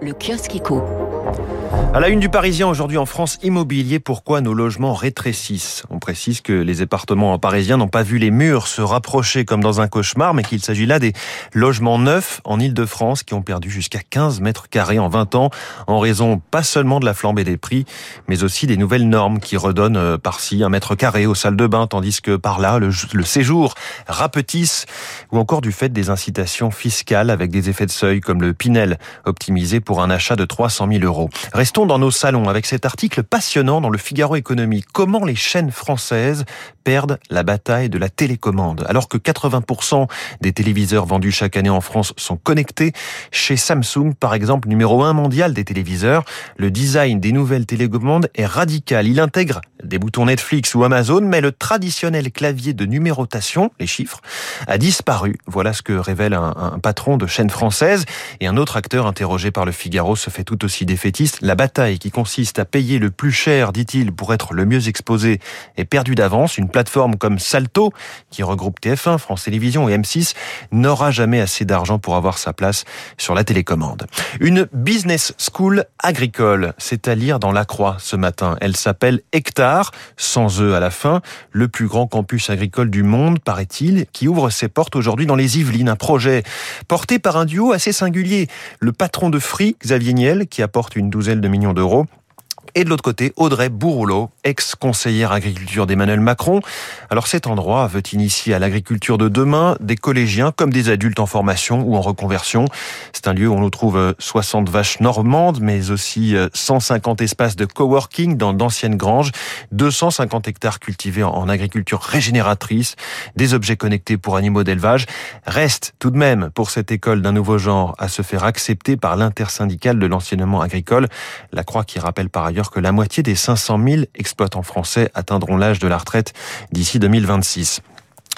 Le kiosque éco. À la une du Parisien aujourd'hui en France, immobilier, pourquoi nos logements rétrécissent? On précise que les appartements parisiens n'ont pas vu les murs se rapprocher comme dans un cauchemar, mais qu'il s'agit là des logements neufs en Ile-de-France qui ont perdu jusqu'à 15 mètres carrés en 20 ans en raison pas seulement de la flambée des prix, mais aussi des nouvelles normes qui redonnent euh, par-ci un mètre carré aux salles de bain, tandis que par là, le, le séjour rapetisse, ou encore du fait des incitations fiscales avec des effets de seuil comme le Pinel optimisé pour un achat de 300 000 euros. Restons dans nos salons avec cet article passionnant dans le Figaro Économie. Comment les chaînes françaises perdent la bataille de la télécommande? Alors que 80% des téléviseurs vendus chaque année en France sont connectés, chez Samsung, par exemple, numéro 1 mondial des téléviseurs, le design des nouvelles télécommandes est radical. Il intègre des boutons Netflix ou Amazon, mais le traditionnel clavier de numérotation, les chiffres, a disparu. Voilà ce que révèle un, un patron de chaîne française. Et un autre acteur interrogé par le Figaro se fait tout aussi défaitiste. La bataille qui consiste à payer le plus cher, dit-il, pour être le mieux exposé, est perdue d'avance. Une plateforme comme Salto, qui regroupe TF1, France Télévisions et M6, n'aura jamais assez d'argent pour avoir sa place sur la télécommande. Une business school agricole, c'est à lire dans La Croix ce matin. Elle s'appelle Hectare, sans eux à la fin, le plus grand campus agricole du monde, paraît-il, qui ouvre ses portes aujourd'hui dans les Yvelines. Un projet porté par un duo assez singulier. Patron de Free, Xavier Niel, qui apporte une douzaine de millions d'euros, et de l'autre côté, Audrey Bourroulot, ex-conseillère agriculture d'Emmanuel Macron. Alors cet endroit veut initier à l'agriculture de demain des collégiens comme des adultes en formation ou en reconversion. C'est un lieu où on trouve 60 vaches normandes, mais aussi 150 espaces de coworking dans d'anciennes granges, 250 hectares cultivés en agriculture régénératrice, des objets connectés pour animaux d'élevage. Reste tout de même pour cette école d'un nouveau genre à se faire accepter par l'intersyndicale de l'enseignement agricole, la Croix qui rappelle par ailleurs que la moitié des 500 000 exploitants français atteindront l'âge de la retraite d'ici 2026.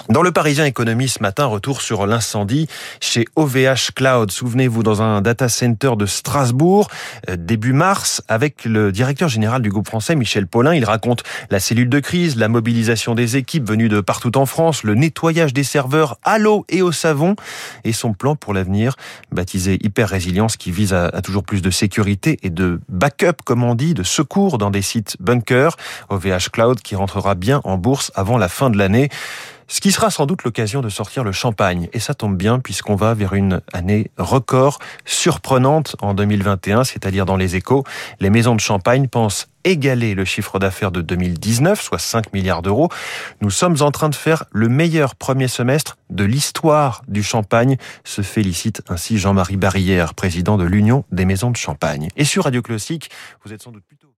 Dans le Parisien Économie ce matin, retour sur l'incendie chez OVH Cloud. Souvenez-vous, dans un data center de Strasbourg, début mars, avec le directeur général du groupe français, Michel Paulin. Il raconte la cellule de crise, la mobilisation des équipes venues de partout en France, le nettoyage des serveurs à l'eau et au savon, et son plan pour l'avenir, baptisé Hyper Résilience, qui vise à, à, toujours plus de sécurité et de backup, comme on dit, de secours dans des sites bunkers. OVH Cloud qui rentrera bien en bourse avant la fin de l'année. Ce qui sera sans doute l'occasion de sortir le champagne. Et ça tombe bien puisqu'on va vers une année record surprenante en 2021, c'est-à-dire dans les échos. Les maisons de champagne pensent égaler le chiffre d'affaires de 2019, soit 5 milliards d'euros. Nous sommes en train de faire le meilleur premier semestre de l'histoire du champagne, se félicite ainsi Jean-Marie Barrière, président de l'Union des maisons de champagne. Et sur Radio Classique, vous êtes sans doute plutôt...